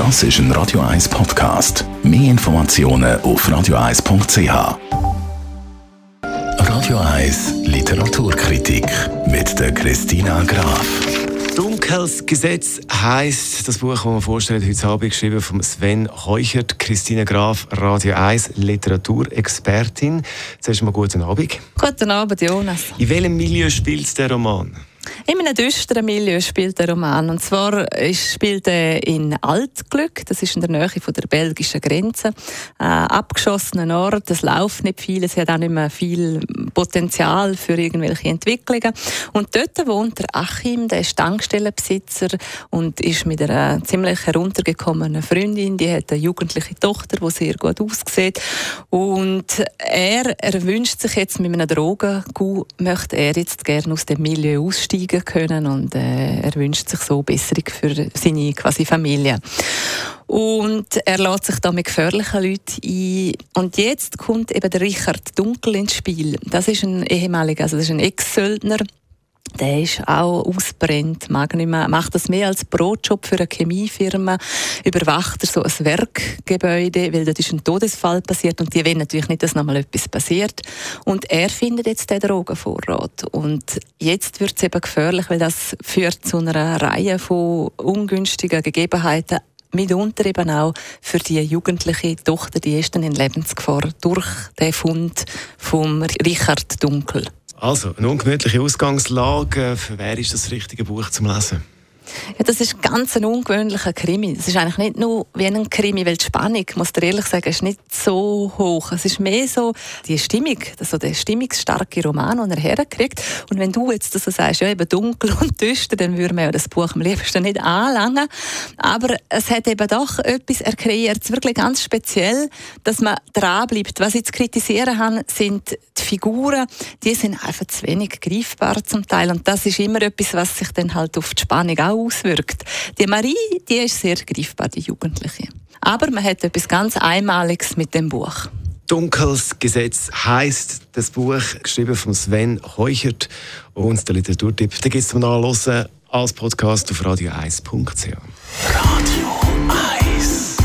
Das ist ein Radio 1 Podcast. Mehr Informationen auf radio1.ch. Radio 1 Literaturkritik mit der Christina Graf. Dunkels Gesetz heisst das Buch, das wir vorstellen, heute Abend geschrieben von Sven Heuchert, Christine Graf, Radio 1 Literaturexpertin. Zuerst mal guten Abend. Guten Abend, Jonas. In welchem Milieu spielt der Roman? In einem düsteren Milieu spielt der Roman. Und zwar spielt er in Altglück, das ist in der Nähe von der belgischen Grenze. Äh, abgeschossener Ort, es läuft nicht viel, es hat auch nicht mehr viel Potenzial für irgendwelche Entwicklungen. Und dort wohnt der Achim, der ist Tankstellenbesitzer und ist mit einer ziemlich heruntergekommenen Freundin, die hat eine jugendliche Tochter, die sehr gut aussieht. Und er, er wünscht sich jetzt mit einem Drogengut, möchte er jetzt gerne aus dem Milieu aussteigen aussteigen können und äh, er wünscht sich so Besserung für seine quasi Familie. Und er lässt sich da mit gefährlichen Leuten ein. Und jetzt kommt eben der Richard Dunkel ins Spiel. Das ist ein ehemaliger, also das ist ein Ex-Söldner, der ist auch ausbrennt, mag nicht mehr, macht das mehr als Brotjob für eine Chemiefirma, überwacht er so ein Werkgebäude, weil dort ist ein Todesfall passiert und die wollen natürlich nicht, dass nochmal etwas passiert. Und er findet jetzt den Drogenvorrat. Und jetzt wird es eben gefährlich, weil das führt zu einer Reihe von ungünstigen Gegebenheiten, mitunter eben auch für die jugendliche Tochter, die ist dann in Lebensgefahr durch den Fund vom Richard Dunkel. Also, eine ungemütliche Ausgangslage. Für wer ist das richtige Buch zum Lesen? Ja, das ist ganz ein ungewöhnlicher Krimi. Das ist eigentlich nicht nur wie ein Krimi, weil die Spannung, muss ich ehrlich sagen, ist nicht so hoch. Es ist mehr so die Stimmung, also der stimmungsstarke Roman, den er herkriegt. Und wenn du jetzt so sagst, ja, eben dunkel und düster, dann würde man ja das Buch am liebsten nicht anlangen. Aber es hat eben doch etwas, er kreiert es wirklich ganz speziell, dass man dranbleibt. Was ich zu kritisieren habe, sind die Figuren, die sind einfach zu wenig greifbar zum Teil. Und das ist immer etwas, was sich dann halt auf die Spannung auch auswirkt. Die Marie, die ist sehr greifbar, die Jugendliche. Aber man hat etwas ganz Einmaliges mit dem Buch. Dunkels Gesetz heißt das Buch, geschrieben von Sven Heuchert. Und der Literaturtipp, den gibt es zum Nachlesen als Podcast auf radio1.ch. Radio 1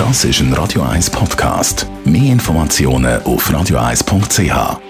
Das ist ein Radio 1 Podcast. Mehr Informationen auf radio1.ch.